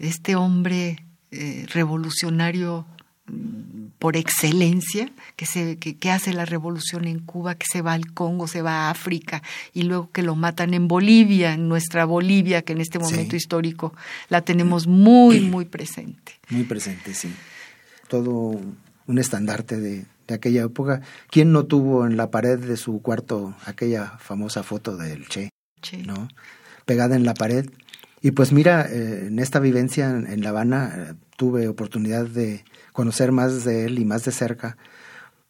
B: este hombre eh, revolucionario mm, por excelencia, que, se, que, hace la revolución en Cuba, que se va al Congo, se va a África y luego que lo matan en Bolivia, en nuestra Bolivia, que en este momento histórico la tenemos muy, muy presente.
A: Muy presente, sí. Todo un estandarte de, aquella época. ¿Quién no tuvo en la pared de su cuarto aquella famosa foto del Che? ¿no? Pegada en la pared. Y pues mira, eh, en esta vivencia en, La Habana eh, tuve oportunidad de conocer más de él y más de cerca,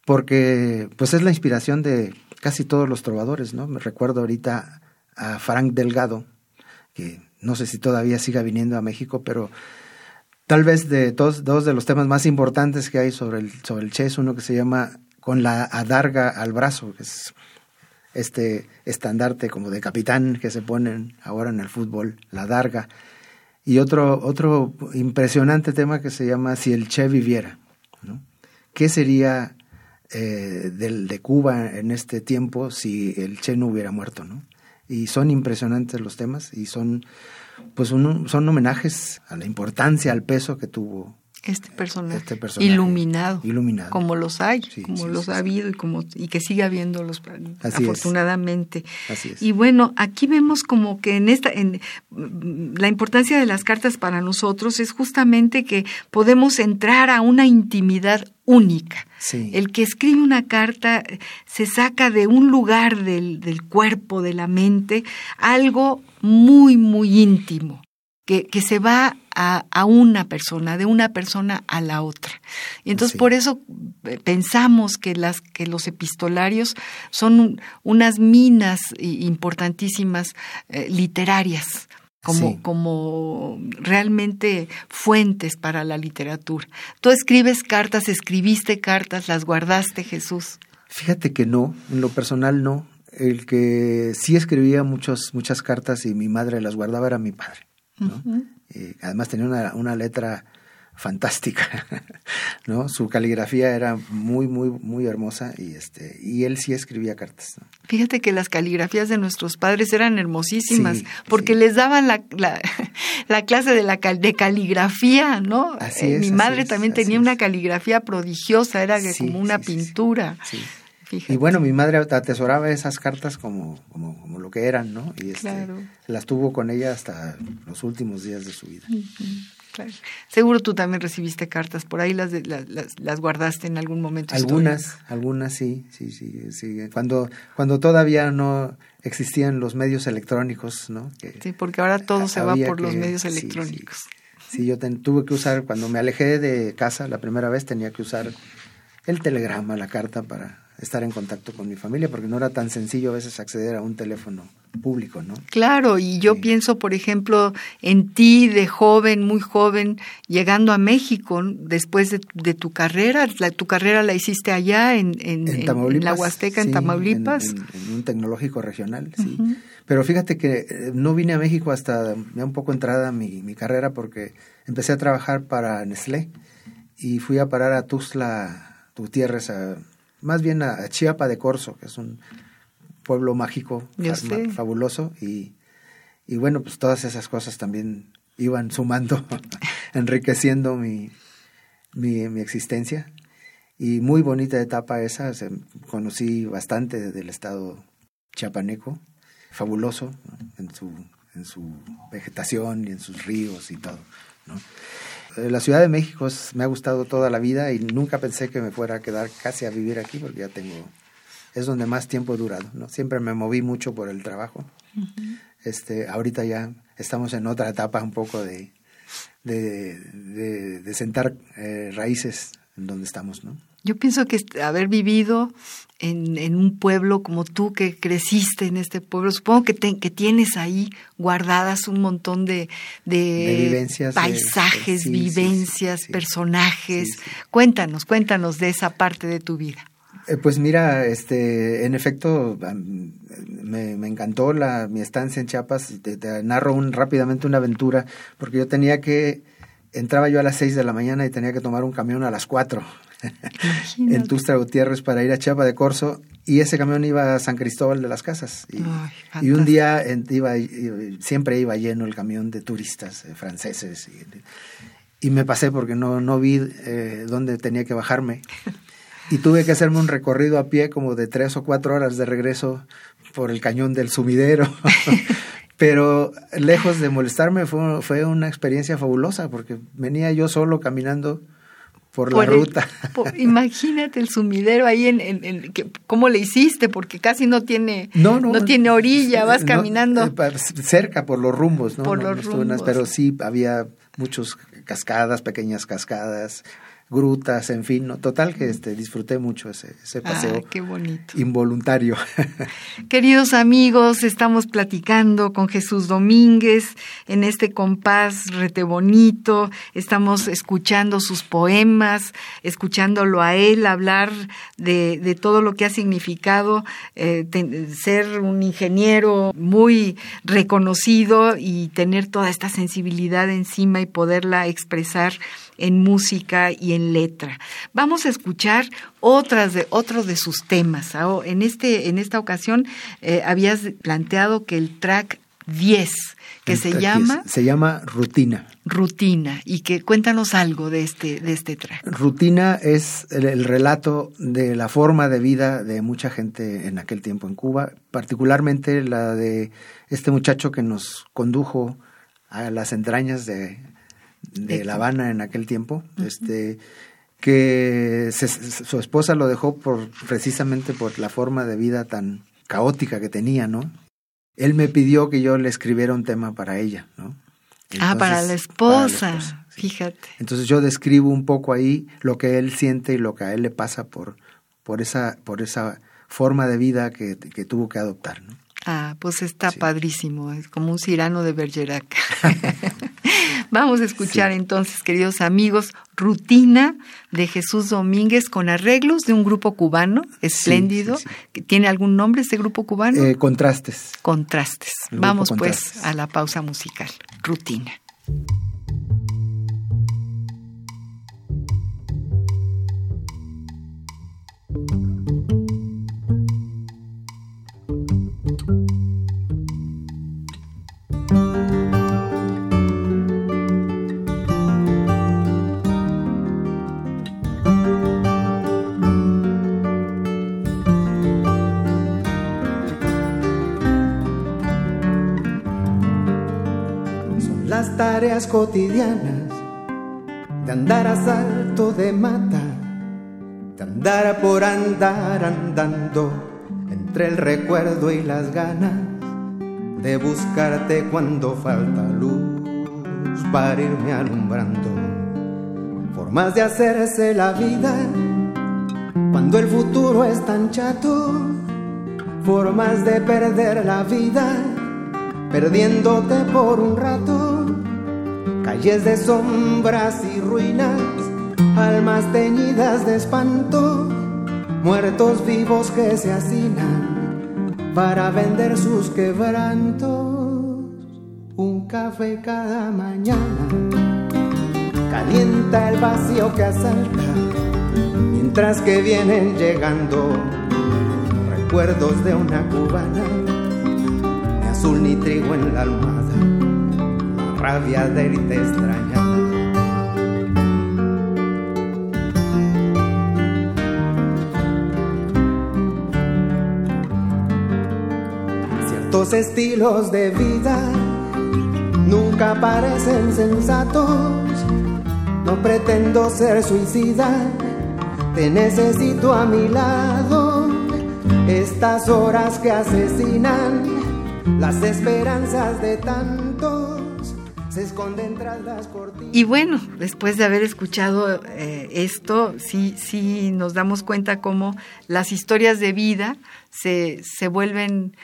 A: porque pues es la inspiración de casi todos los trovadores, ¿no? Me recuerdo ahorita a Frank Delgado, que no sé si todavía siga viniendo a México, pero tal vez de dos, dos de los temas más importantes que hay sobre el, sobre el chess, uno que se llama Con la adarga al brazo, que es este estandarte como de capitán que se ponen ahora en el fútbol, la adarga. Y otro, otro impresionante tema que se llama Si el Che viviera. ¿no? ¿Qué sería eh, del, de Cuba en este tiempo si el Che no hubiera muerto? ¿no? Y son impresionantes los temas y son pues son homenajes a la importancia, al peso que tuvo
B: este personaje, este iluminado,
A: iluminado,
B: como los hay, como los ha habido y como y que sigue habiéndolos afortunadamente. Y bueno, aquí vemos como que en esta en la importancia de las cartas para nosotros es justamente que podemos entrar a una intimidad única. El que escribe una carta se saca de un lugar del, del cuerpo, de la mente, algo muy, muy íntimo que, que se va a, a, una persona, de una persona a la otra. Y entonces por eso eh, pensamos que, las, que los epistolarios son unas minas importantísimas eh, literarias. Como, como realmente fuentes para la literatura. Tú escribes cartas, escribiste cartas, las guardaste, Jesús.
A: Fíjate que no, en lo personal no. El que sí escribía muchos, muchas cartas y mi madre las guardaba era mi padre además tenía una, una letra fantástica, ¿no? Su caligrafía era muy, muy, muy hermosa y este, y él sí escribía cartas.
B: Fíjate que las caligrafías de nuestros padres eran hermosísimas, porque les daban la, la, clase de la de caligrafía, ¿no?
A: Así eh,
B: Mi madre también tenía una caligrafía prodigiosa, era como una pintura.
A: Y bueno, mi madre atesoraba esas cartas como, como, como lo que eran, ¿no? Y este, las tuvo con ella hasta los últimos días de su vida.
B: Seguro tú también recibiste cartas, por ahí las, las, las, guardaste en algún momento.
A: Algunas, algunas sí, sí, sí, sí. Cuando, cuando todavía no existían los medios electrónicos, ¿no?
B: sí, porque ahora todo se va por los medios electrónicos.
A: Sí, yo tuve que usar, cuando me alejé de casa la primera vez tenía que usar el telegrama, la carta para estar en contacto con mi familia, porque no era tan sencillo a veces acceder a un teléfono público, ¿no?
B: Claro, y yo pienso, por ejemplo, en ti de joven, muy joven, llegando a México después de, tu carrera. tu carrera la hiciste allá en, en, la Huasteca, en Tamaulipas.
A: En, un tecnológico regional, sí. Pero fíjate que eh, no vine a México hasta ya un poco entrada mi, mi carrera porque empecé a trabajar para Nestlé y fui a parar a Tuzla, Gutiérrez, a, más bien a Chiapa de Corzo, que es un pueblo mágico, fabuloso, y, y, bueno, pues todas esas cosas también iban sumando, enriqueciendo mi, mi, mi, existencia. Y muy bonita etapa esa, conocí bastante del estado chiapaneco, fabuloso en, su, en su vegetación y en sus ríos y todo. ¿no? Eh, la Ciudad de México me ha gustado toda la vida y nunca pensé que me fuera a quedar casi a vivir aquí porque ya tengo, es donde más tiempo he durado, ¿no? Siempre me moví mucho por el trabajo. este, ahorita ya estamos en otra etapa un poco de, de, sentar eh, raíces en donde estamos, ¿no?
B: Yo pienso que haber vivido en, en, un pueblo como tú que creciste en este pueblo, supongo que, que tienes ahí guardadas un montón de, de, paisajes, vivencias, personajes. Cuéntanos, cuéntanos de esa parte de tu vida.
A: Eh, pues mira, este, en efecto, me, me encantó la, mi estancia en Chiapas. Te, te narro un, rápidamente una aventura, porque yo tenía que, entraba yo a las seis de la mañana y tenía que tomar un camión a las cuatro en Tustra Gutiérrez para ir a Chiapa de Corzo y ese camión iba a San Cristóbal de las Casas. Y, un día iba, siempre iba lleno el camión de turistas eh, franceses y, me pasé porque no, no vi eh, dónde tenía que bajarme. Y tuve que hacerme un recorrido a pie como de tres o cuatro horas de regreso por el cañón del sumidero. Pero lejos de molestarme fue, fue una experiencia fabulosa porque venía yo solo caminando por, la ruta.
B: imagínate el sumidero ahí en, en, cómo le hiciste porque casi no tiene no, no, tiene orilla, vas caminando
A: eh, cerca por los rumbos, ¿no?
B: Por los rumbos.
A: pero sí había muchos cascadas, pequeñas cascadas, grutas, en fin, ¿no? total que este, disfruté mucho ese, ese paseo
B: qué bonito.
A: involuntario.
B: Queridos amigos, estamos platicando con Jesús Domínguez en este compás rete bonito, estamos escuchando sus poemas, escuchándolo a él hablar de, de todo lo que ha significado eh, ser un ingeniero muy reconocido y tener toda esta sensibilidad encima y poderla expresar en música y en letra. Vamos a escuchar otras de, otros de sus temas. En, este, en esta ocasión eh, habías planteado que el track 10, que se llama...
A: Se llama Rutina.
B: Rutina. Y que cuéntanos algo de este, de este track.
A: Rutina es el, relato de la forma de vida de mucha gente en aquel tiempo en Cuba, particularmente la de este muchacho que nos condujo a las entrañas de de La Habana en aquel tiempo, este que su esposa lo dejó por precisamente por la forma de vida tan caótica que tenía, ¿no? Él me pidió que yo le escribiera un tema para ella, ¿no?
B: ah, para la esposa, fíjate.
A: Entonces yo describo un poco ahí lo que él siente y lo que a él le pasa por, por, esa, por esa forma de vida que, que tuvo que adoptar, ¿no?
B: Ah, pues está padrísimo, es como un cirano de Bergerac. Vamos a escuchar entonces, queridos amigos, Rutina de Jesús Domínguez con arreglos de un grupo cubano espléndido. ¿Tiene algún nombre este grupo cubano?
A: Eh, contrastes.
B: Contrastes. Vamos pues a la pausa musical. Rutina.
E: Cotidianas de andar a salto de mata, de andar por andar andando entre el recuerdo y las ganas de buscarte cuando falta luz para irme alumbrando. Formas de hacerse la vida Cuando el futuro es tan chato, formas de perder la vida, perdiéndote por un rato, calles de sombras y ruinas, almas teñidas de espanto, muertos vivos que se hacinan para vender sus quebrantos, un café cada mañana, calienta el vacío que asalta, mientras que vienen llegando recuerdos de una cubana, ni azul ni trigo en la almohada, rabia de irte extrañada. Ciertos estilos de vida nunca parecen sensatos, no pretendo ser suicida, te necesito a mi lado estas horas que asesinan las esperanzas de se
B: Y bueno, después de haber escuchado eh, esto, sí, sí nos damos cuenta cómo las historias de vida se, se vuelven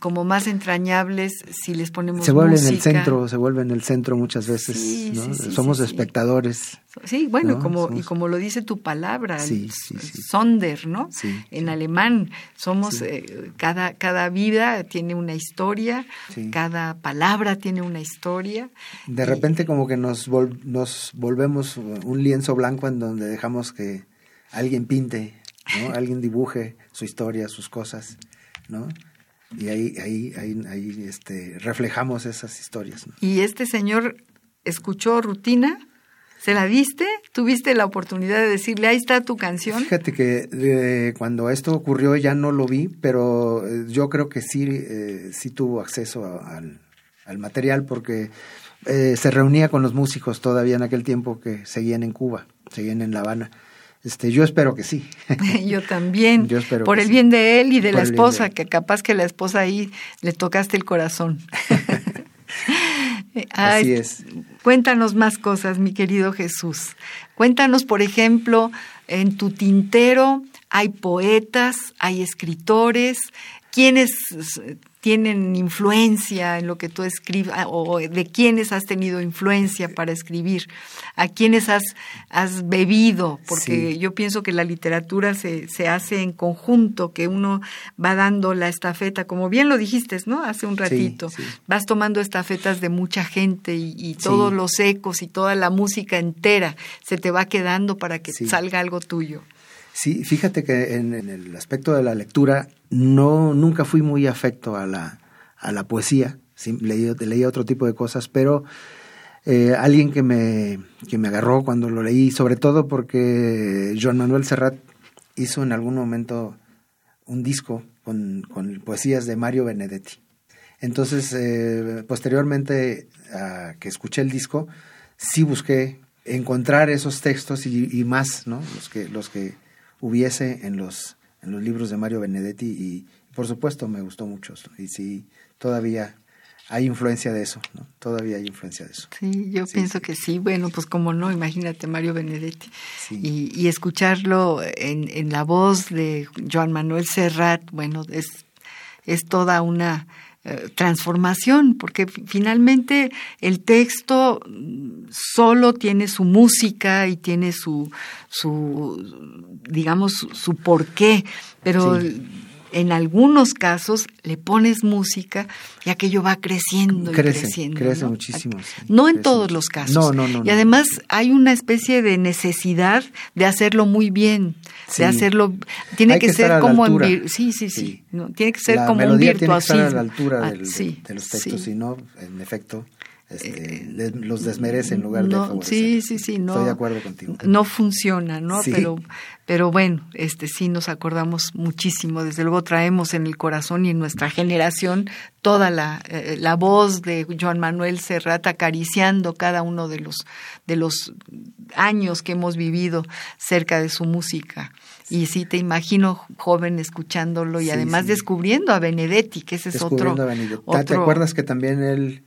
B: como más entrañables si les ponemos
A: se
B: música.
A: el centro se vuelven el centro muchas veces
B: Sí,
A: ¿no?
B: sí, sí,
A: somos espectadores
B: Sí, bueno,
A: ¿no?
B: como, y como lo dice tu palabra. Sonder, ¿no? En alemán, somos, eh, cada, cada vida tiene una historia, cada palabra tiene una historia.
A: de
B: Y-
A: repente como que nos vol- nos volvemos un lienzo blanco en donde dejamos que alguien pinte ¿no? alguien dibuje su historia sus cosas no y ahí ahí ahí, ahí este reflejamos esas historias ¿no?
B: Y este señor escuchó rutina, ¿se la diste? ¿Tuviste la oportunidad de decirle, ahí está tu canción?
A: Fíjate que eh, cuando esto ocurrió ya no lo vi, pero eh, yo creo que sí, eh, sí tuvo acceso a- al, al material porque eh, se reunía con los músicos todavía en aquel tiempo que seguían en Cuba, seguían en La Habana. Este, yo espero que sí.
B: Yo también,
A: Yo espero
B: por
A: que
B: el
A: sí.
B: bien de él y de
A: Por
B: la esposa, que capaz que la esposa ahí le tocaste el corazón. Ay,
A: Así es.
B: Cuéntanos más cosas, mi querido Jesús. Cuéntanos, por ejemplo, en tu tintero hay poetas, hay escritores, ¿quiénes tienen influencia en lo que tú escribes o de quiénes has tenido influencia para escribir? ¿A quiénes has, has bebido? Porque
A: Sí.
B: yo pienso que la literatura se, se hace en conjunto, que uno va dando la estafeta, como bien lo dijiste, ¿no? Hace un ratito.
A: sí.
B: Vas tomando estafetas de mucha gente y, y todos los ecos y toda la música entera se te va quedando para que salga algo tuyo.
A: Sí, fíjate que en, el aspecto de la lectura no nunca fui muy afecto a la, a la poesía, sí, leí, leía otro tipo de cosas, pero eh, alguien que me, que me agarró cuando lo leí, sobre todo porque Joan Manuel Serrat hizo en algún momento un disco con, con poesías de Mario Benedetti. Entonces, eh, posteriormente a que escuché el disco, sí busqué encontrar esos textos y, y más, ¿no? Los que, los que hubiese en los, en los libros de Mario Benedetti y, por supuesto, me gustó mucho. Y sí, todavía hay influencia de eso, ¿no? Todavía hay influencia de eso.
B: Sí, yo
A: Sí,
B: pienso
A: sí.
B: que sí. Bueno, pues como no, imagínate Mario Benedetti.
A: Sí.
B: Y, y escucharlo en, en la voz de Joan Manuel Serrat, bueno, es, es toda una transformación, porque fi- finalmente el texto mm, solo tiene su música y tiene su, su digamos, su, porqué, pero. En algunos casos le pones música y aquello va creciendo y creciendo.
A: crece
B: ¿no?
A: muchísimo, sí,
B: No en
A: crece
B: todos los casos.
A: No, no, no,
B: Y
A: no.
B: además hay una especie de necesidad de hacerlo muy bien,
A: Sí.
B: de hacerlo. Tiene
A: Hay
B: que, ser como en sí, sí, sí,
A: Sí.
B: no, tiene que ser
A: la
B: como un
A: melodía tiene que estar
B: virtuosismo.
A: a la altura
B: Ah,
A: del- de,
B: sí,
A: de los textos, si no, en efecto, este, les- los desmerece en lugar de
B: No,
A: favorecer.
B: sí, sí, sí, no.
A: Estoy de acuerdo contigo.
B: No funciona, ¿no?
A: Sí.
B: Pero, pero bueno, este sí nos acordamos muchísimo. Desde luego traemos en el corazón y en nuestra generación toda la, eh, la voz de Joan Manuel Serrat acariciando cada uno de los de los años que hemos vivido cerca de su música. Y sí te imagino joven escuchándolo y
A: Sí,
B: además
A: sí.
B: descubriendo a Benedetti, que ese es otro.
A: A Benedetti. ¿Te- ¿Te
B: otro-
A: acuerdas que también él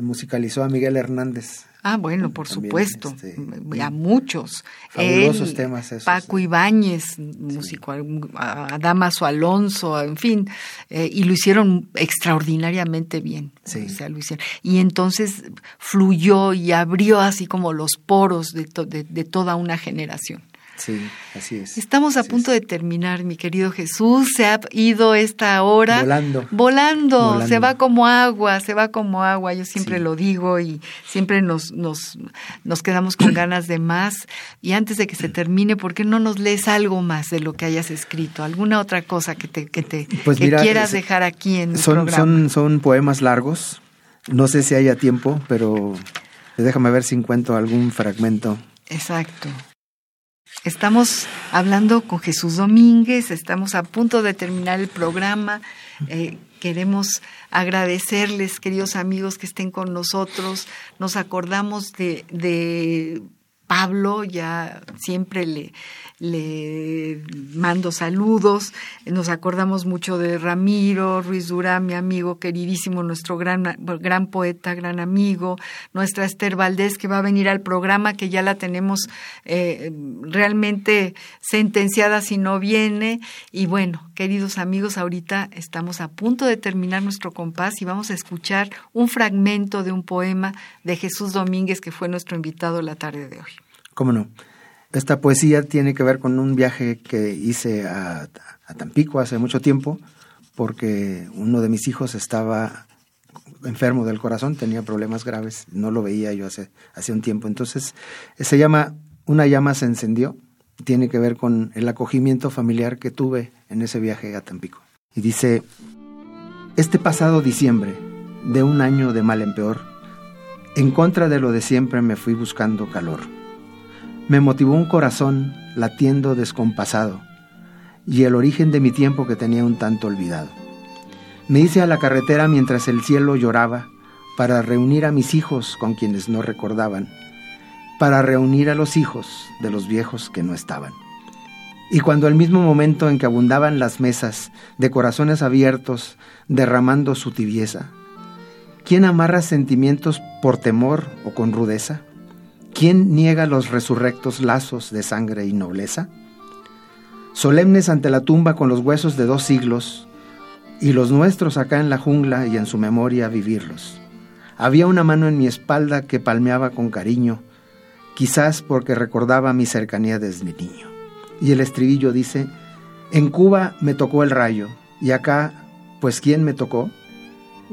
A: musicalizó a Miguel Hernández.
B: Ah, bueno, por supuesto,
A: este,
B: a muchos.
A: Fabulosos temas esos.
B: Paco Ibáñez, músico, a Damaso Alonso, en fin, eh, y lo hicieron extraordinariamente bien.
A: Sí.
B: O sea, lo hicieron. Y entonces fluyó y abrió así como los poros de, de, de toda una generación.
A: Sí, así es.
B: Estamos a punto
A: es.
B: de terminar, mi querido Jesús. Se ha ido esta hora.
A: Volando.
B: Volando.
A: Volando.
B: Se va como agua, se va como agua. Yo siempre
A: Sí.
B: lo digo y siempre nos, nos, nos quedamos con ganas de más. Y antes de que se termine, ¿por qué no nos lees algo más de lo que hayas escrito? ¿Alguna otra cosa que te, que te
A: Pues
B: que
A: mira,
B: quieras
A: es-
B: dejar aquí en el
A: Son,
B: programa?
A: son, son poemas largos. No sé si haya tiempo, pero déjame ver si encuentro algún fragmento.
B: Exacto. Estamos hablando con Jesús Domínguez, estamos a punto de terminar el programa. Eh, queremos agradecerles, queridos amigos, que estén con nosotros. Nos acordamos de, de Pablo, ya siempre le, le mando saludos. Nos acordamos mucho de Ramiro Ruiz Durán, mi amigo queridísimo, nuestro gran, gran poeta, gran amigo. Nuestra Esther Valdés, que va a venir al programa, que ya la tenemos eh, realmente sentenciada si no viene. Y bueno, queridos amigos, ahorita estamos a punto de terminar nuestro compás y vamos a escuchar un fragmento de un poema de Jesús Domínguez, que fue nuestro invitado la tarde de hoy.
A: ¿Cómo no? Esta poesía tiene que ver con un viaje que hice a, Tampico hace mucho tiempo, porque uno de mis hijos estaba enfermo del corazón, tenía problemas graves, no lo veía yo hace, hace un tiempo. Entonces, se llama Una llama se encendió, tiene que ver con el acogimiento familiar que tuve en ese viaje a Tampico. Y dice, este pasado diciembre, de un año de mal en peor, en contra de lo de siempre me fui buscando calor. Me motivó un corazón latiendo descompasado y el origen de mi tiempo que tenía un tanto olvidado. Me hice a la carretera mientras el cielo lloraba para reunir a mis hijos con quienes no recordaban, para reunir a los hijos de los viejos que no estaban. Y cuando al mismo momento en que abundaban las mesas de corazones abiertos derramando su tibieza, ¿quién amarra sentimientos por temor o con rudeza? ¿Quién niega los resurrectos lazos de sangre y nobleza? Solemnes ante la tumba con los huesos de dos siglos, y los nuestros acá en la jungla y en su memoria vivirlos. Había una mano en mi espalda que palmeaba con cariño, quizás porque recordaba mi cercanía desde niño. Y el estribillo dice, en Cuba me tocó el rayo, y acá, pues ¿quién me tocó?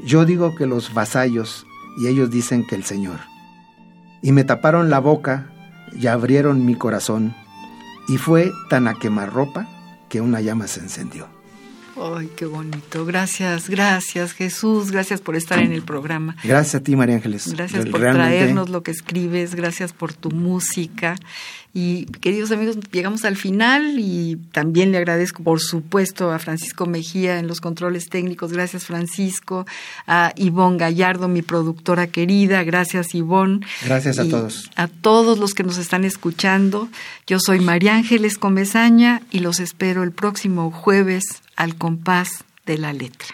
A: Yo digo que los vasallos, y ellos dicen que el Señor. Y me taparon la boca y abrieron mi corazón, y fue tan a quemarropa que una llama se encendió.
B: Ay, qué bonito. Gracias, gracias Jesús, gracias por estar en el programa.
A: Gracias a ti, María Ángeles.
B: Gracias por
A: realmente-
B: traernos lo que escribes, gracias por tu música. Y queridos amigos, llegamos al final y también le agradezco, por supuesto, a Francisco Mejía en los controles técnicos. Gracias, Francisco. A Ivonne Gallardo, mi productora querida. Gracias, Ivonne.
A: Gracias a
B: Y
A: todos.
B: A todos los que nos están escuchando. Yo soy María Ángeles Comezaña y los espero el próximo jueves al compás de la letra.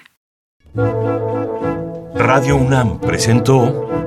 G: Radio UNAM presentó